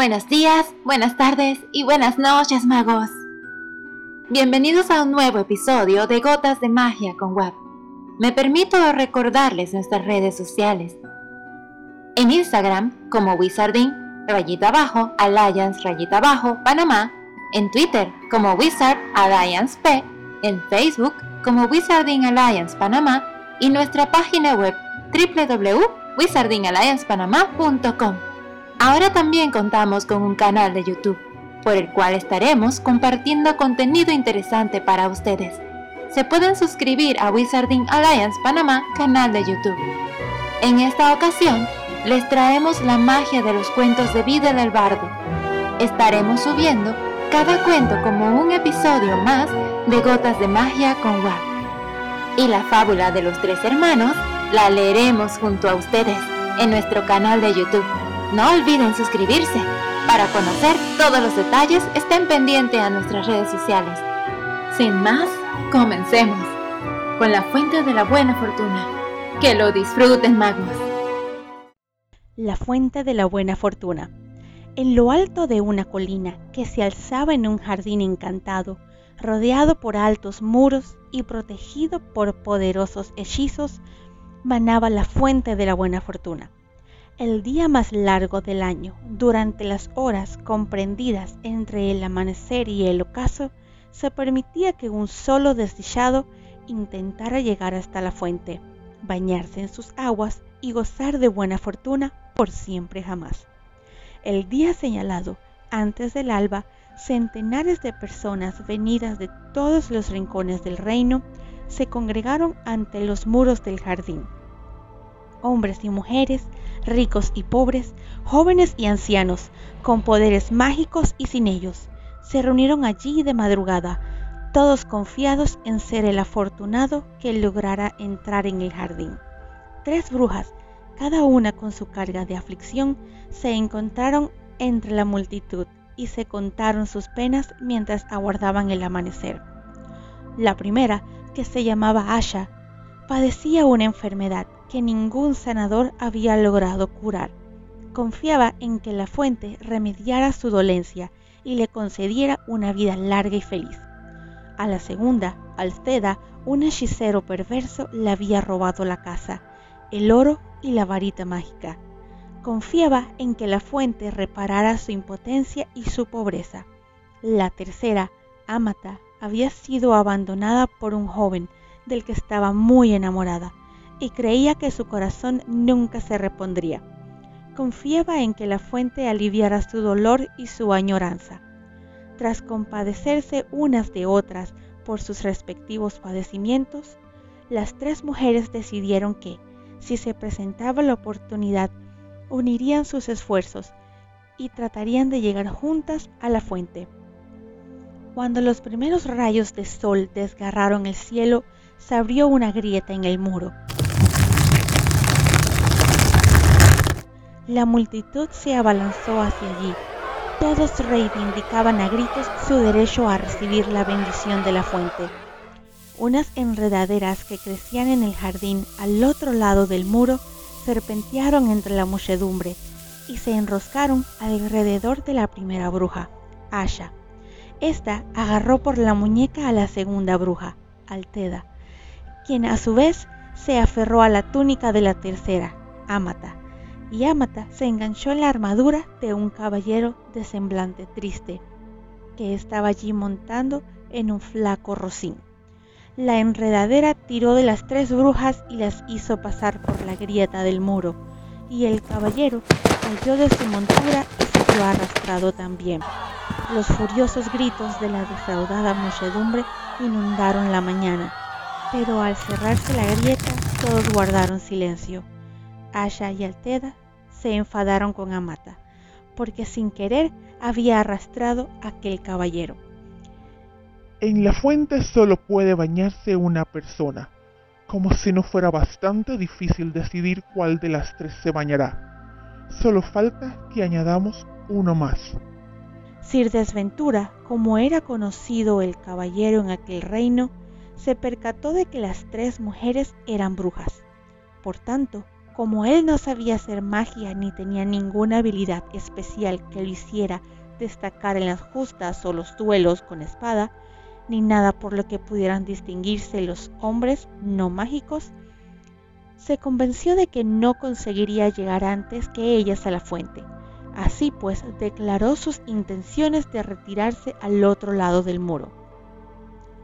Buenos días, buenas tardes y buenas noches, magos. Bienvenidos a un nuevo episodio de Gotas de Magia con Web. Me permito recordarles nuestras redes sociales. En Instagram como Wizarding, rayita abajo, Alliance, rayita abajo, Panamá. En Twitter como Wizard Alliance P. En Facebook como Wizarding Alliance Panamá. Y nuestra página web www.wizardingalliancepanamá.com. Ahora también contamos con un canal de YouTube, por el cual estaremos compartiendo contenido interesante para ustedes. Se pueden suscribir a Wizarding Alliance Panamá canal de YouTube. En esta ocasión, les traemos la magia de los cuentos de vida del bardo. Estaremos subiendo cada cuento como un episodio más de Gotas de Magia con WAP. Y la fábula de los tres hermanos la leeremos junto a ustedes en nuestro canal de YouTube. No olviden suscribirse. Para conocer todos los detalles, estén pendientes a nuestras redes sociales. Sin más, comencemos con la fuente de la buena fortuna. Que lo disfruten, magos. La fuente de la buena fortuna. En lo alto de una colina que se alzaba en un jardín encantado, rodeado por altos muros y protegido por poderosos hechizos, manaba la fuente de la buena fortuna. El día más largo del año, durante las horas comprendidas entre el amanecer y el ocaso, se permitía que un solo desdichado intentara llegar hasta la fuente, bañarse en sus aguas y gozar de buena fortuna por siempre jamás. El día señalado, antes del alba, centenares de personas venidas de todos los rincones del reino se congregaron ante los muros del jardín. Hombres y mujeres, ricos y pobres, jóvenes y ancianos, con poderes mágicos y sin ellos, se reunieron allí de madrugada, todos confiados en ser el afortunado que lograra entrar en el jardín. Tres brujas, cada una con su carga de aflicción, se encontraron entre la multitud y se contaron sus penas mientras aguardaban el amanecer. La primera, que se llamaba Asha, padecía una enfermedad que ningún sanador había logrado curar. Confiaba en que la fuente remediara su dolencia y le concediera una vida larga y feliz. A la segunda, Alceda, un hechicero perverso, le había robado la casa, el oro y la varita mágica. Confiaba en que la fuente reparara su impotencia y su pobreza. La tercera, Amata, había sido abandonada por un joven del que estaba muy enamorada y creía que su corazón nunca se repondría. Confiaba en que la fuente aliviara su dolor y su añoranza. Tras compadecerse unas de otras por sus respectivos padecimientos, las tres mujeres decidieron que, si se presentaba la oportunidad, unirían sus esfuerzos y tratarían de llegar juntas a la fuente. Cuando los primeros rayos de sol desgarraron el cielo, se abrió una grieta en el muro. La multitud se abalanzó hacia allí. Todos reivindicaban a gritos su derecho a recibir la bendición de la fuente. Unas enredaderas que crecían en el jardín al otro lado del muro serpentearon entre la muchedumbre y se enroscaron alrededor de la primera bruja, Asha. Esta agarró por la muñeca a la segunda bruja, Alteda, quien a su vez se aferró a la túnica de la tercera, Amata, y Amata se enganchó en la armadura de un caballero de semblante triste, que estaba allí montando en un flaco rocín. La enredadera tiró de las tres brujas y las hizo pasar por la grieta del muro, y el caballero cayó de su montura y se quedó arrastrado también. Los furiosos gritos de la defraudada muchedumbre inundaron la mañana, pero al cerrarse la grieta todos guardaron silencio. Asha y Alteda se enfadaron con Amata, porque sin querer había arrastrado a aquel caballero. En la fuente solo puede bañarse una persona, como si no fuera bastante difícil decidir cuál de las tres se bañará. Solo falta que añadamos uno más. Sir Desventura, como era conocido el caballero en aquel reino, se percató de que las tres mujeres eran brujas. Por tanto, Como él no sabía hacer magia ni tenía ninguna habilidad especial que lo hiciera destacar en las justas o los duelos con espada, ni nada por lo que pudieran distinguirse los hombres no mágicos, se convenció de que no conseguiría llegar antes que ellas a la fuente. Así pues, declaró sus intenciones de retirarse al otro lado del muro.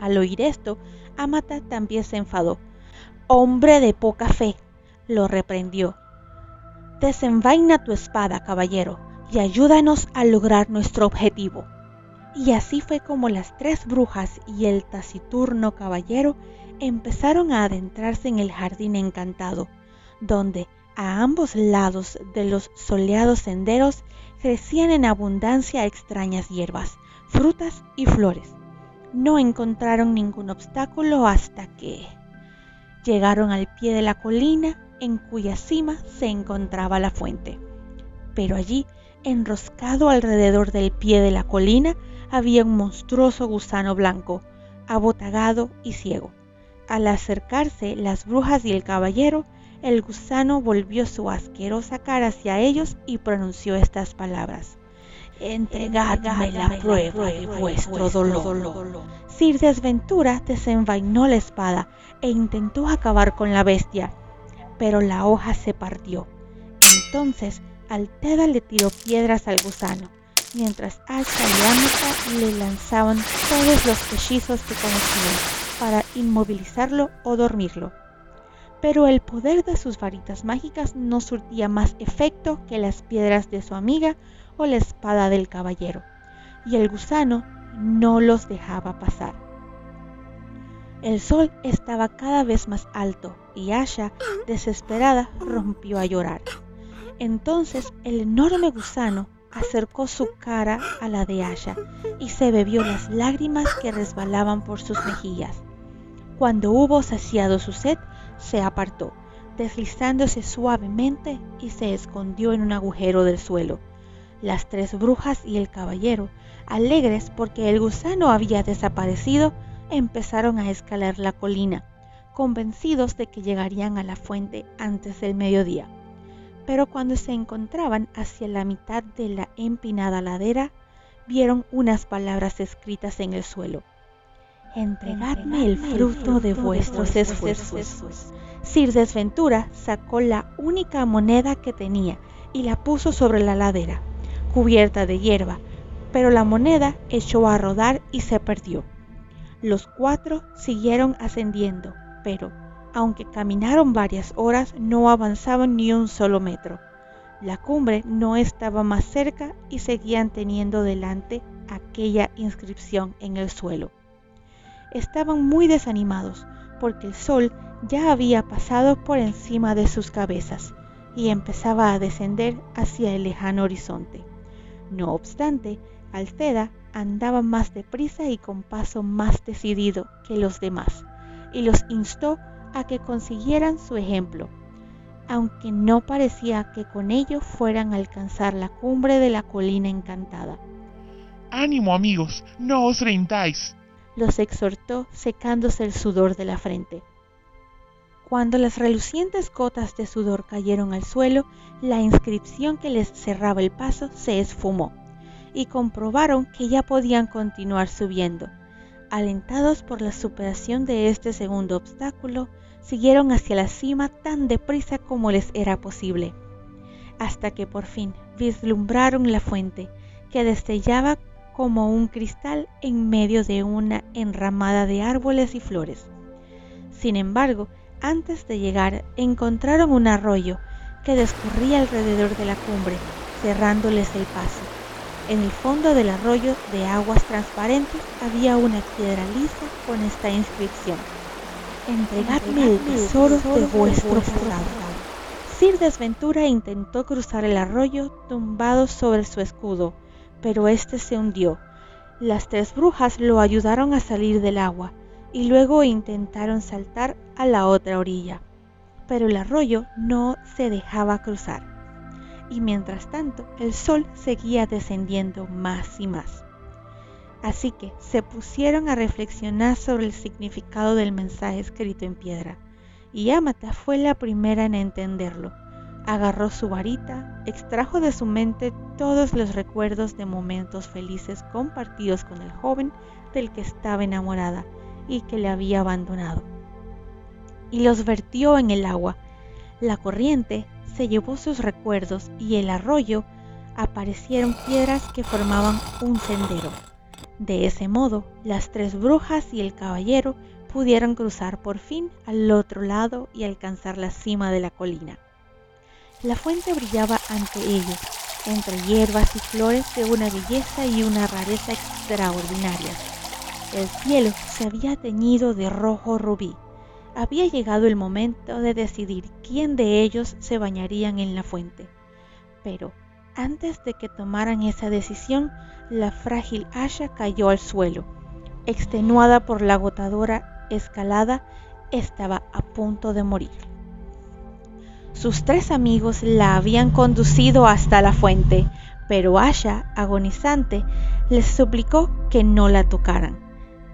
Al oír esto, Amata también se enfadó. Hombre de poca fe, lo reprendió. Desenvaina tu espada, caballero, y ayúdanos a lograr nuestro objetivo. Y así fue como las tres brujas y el taciturno caballero empezaron a adentrarse en el jardín encantado, donde a ambos lados de los soleados senderos crecían en abundancia extrañas hierbas, frutas y flores. No encontraron ningún obstáculo hasta que llegaron al pie de la colina en cuya cima se encontraba la fuente. Pero allí, enroscado alrededor del pie de la colina, había un monstruoso gusano blanco, abotagado y ciego. Al acercarse las brujas y el caballero, el gusano volvió su asquerosa cara hacia ellos y pronunció estas palabras. Entregadme la prueba de vuestro dolor. Sir Desventura desenvainó la espada e intentó acabar con la bestia, pero la hoja se partió. Entonces Alteda le tiró piedras al gusano, mientras Asha y Amata le lanzaban todos los hechizos que conocían para inmovilizarlo o dormirlo. Pero el poder de sus varitas mágicas no surtía más efecto que las piedras de su amiga o la espada del caballero, y el gusano no los dejaba pasar. El sol estaba cada vez más alto y Asha, desesperada, rompió a llorar. Entonces el enorme gusano acercó su cara a la de Asha y se bebió las lágrimas que resbalaban por sus mejillas. Cuando hubo saciado su sed, se apartó, deslizándose suavemente y se escondió en un agujero del suelo. Las tres brujas y el caballero, alegres porque el gusano había desaparecido, empezaron a escalar la colina, convencidos de que llegarían a la fuente antes del mediodía pero cuando se encontraban hacia la mitad de la empinada ladera, vieron unas palabras escritas en el suelo. Entregadme el fruto de vuestros esfuerzos. Sir Desventura sacó la única moneda que tenía y la puso sobre la ladera, cubierta de hierba, pero la moneda echó a rodar y se perdió. Los cuatro siguieron ascendiendo, pero aunque caminaron varias horas, no avanzaban ni un solo metro. La cumbre no estaba más cerca y seguían teniendo delante aquella inscripción en el suelo. Estaban muy desanimados porque el sol ya había pasado por encima de sus cabezas y empezaba a descender hacia el lejano horizonte. No obstante, Alceda andaba más deprisa y con paso más decidido que los demás, y los instó a que consiguieran su ejemplo, aunque no parecía que con ello fueran a alcanzar la cumbre de la colina encantada. Ánimo amigos, no os rindáis, los exhortó secándose el sudor de la frente. Cuando las relucientes gotas de sudor cayeron al suelo, la inscripción que les cerraba el paso se esfumó y comprobaron que ya podían continuar subiendo. Alentados por la superación de este segundo obstáculo, siguieron hacia la cima tan deprisa como les era posible, hasta que por fin vislumbraron la fuente, que destellaba como un cristal en medio de una enramada de árboles y flores. Sin embargo, antes de llegar encontraron un arroyo que discurría alrededor de la cumbre, cerrándoles el paso. En el fondo del arroyo de aguas transparentes había una piedra lisa con esta inscripción entregadme el tesoro de vuestro furado. Sir Desventura intentó cruzar el arroyo tumbado sobre su escudo, pero éste se hundió. Las tres brujas lo ayudaron a salir del agua y luego intentaron saltar a la otra orilla, pero el arroyo no se dejaba cruzar. Y mientras tanto, el sol seguía descendiendo más y más. Así que se pusieron a reflexionar sobre el significado del mensaje escrito en piedra y Amata fue la primera en entenderlo. Agarró su varita, extrajo de su mente todos los recuerdos de momentos felices compartidos con el joven del que estaba enamorada y que le había abandonado, y los vertió en el agua. La corriente se llevó sus recuerdos y el arroyo aparecieron piedras que formaban un sendero. De ese modo, las tres brujas y el caballero pudieron cruzar por fin al otro lado y alcanzar la cima de la colina. La fuente brillaba ante ellos, entre hierbas y flores de una belleza y una rareza extraordinarias. El cielo se había teñido de rojo rubí. Había llegado el momento de decidir quién de ellos se bañarían en la fuente. Pero antes de que tomaran esa decisión, la frágil Asha cayó al suelo. Extenuada por la agotadora escalada, estaba a punto de morir. Sus tres amigos la habían conducido hasta la fuente, pero Asha, agonizante, les suplicó que no la tocaran.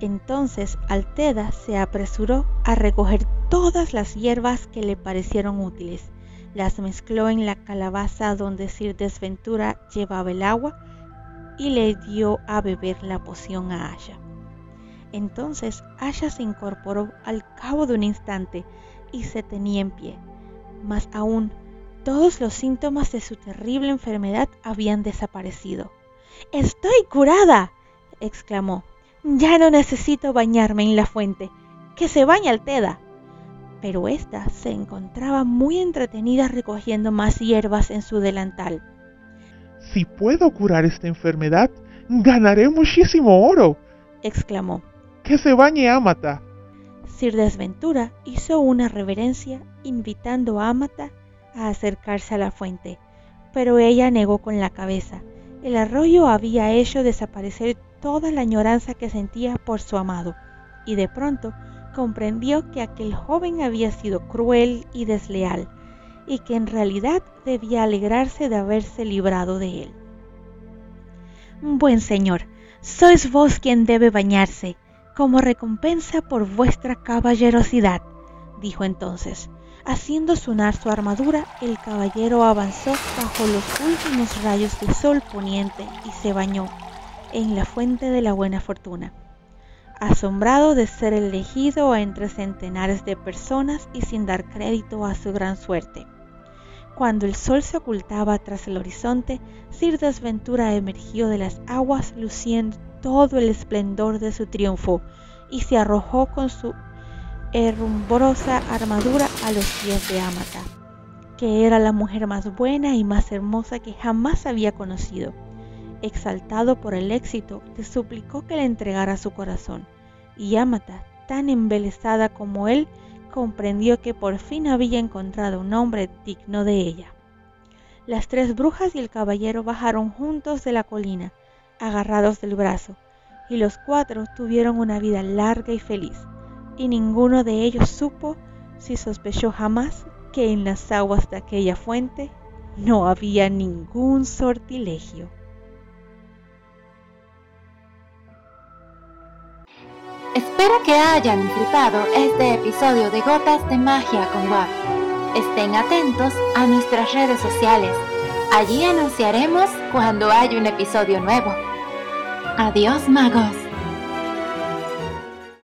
Entonces Alteda se apresuró a recoger todas las hierbas que le parecieron útiles las mezcló en la calabaza donde Sir Desventura llevaba el agua y le dio a beber la poción a Asha. Entonces Asha se incorporó al cabo de un instante y se tenía en pie. Más aún, todos los síntomas de su terrible enfermedad habían desaparecido. ¡Estoy curada! exclamó. Ya no necesito bañarme en la fuente. Que se bañe Alteda pero ésta se encontraba muy entretenida recogiendo más hierbas en su delantal. Si puedo curar esta enfermedad, ganaré muchísimo oro, exclamó. Que se bañe Amata. Sir Desventura hizo una reverencia invitando a Amata a acercarse a la fuente, pero ella negó con la cabeza. El arroyo había hecho desaparecer toda la añoranza que sentía por su amado, y de pronto comprendió que aquel joven había sido cruel y desleal y que en realidad debía alegrarse de haberse librado de él. Buen señor, sois vos quien debe bañarse, como recompensa por vuestra caballerosidad, dijo entonces. Haciendo sonar su armadura, el caballero avanzó bajo los últimos rayos de sol poniente y se bañó en la fuente de la buena fortuna asombrado de ser elegido entre centenares de personas y sin dar crédito a su gran suerte. Cuando el sol se ocultaba tras el horizonte, Sir Desventura emergió de las aguas luciendo todo el esplendor de su triunfo y se arrojó con su herrumbrosa armadura a los pies de Amata, que era la mujer más buena y más hermosa que jamás había conocido exaltado por el éxito, le suplicó que le entregara su corazón, y Amata, tan embelesada como él, comprendió que por fin había encontrado un hombre digno de ella. Las tres brujas y el caballero bajaron juntos de la colina, agarrados del brazo, y los cuatro tuvieron una vida larga y feliz, y ninguno de ellos supo, si sospechó jamás, que en las aguas de aquella fuente no había ningún sortilegio. Espero que hayan disfrutado este episodio de Gotas de Magia con WAP. Estén atentos a nuestras redes sociales. Allí anunciaremos cuando haya un episodio nuevo. Adiós magos.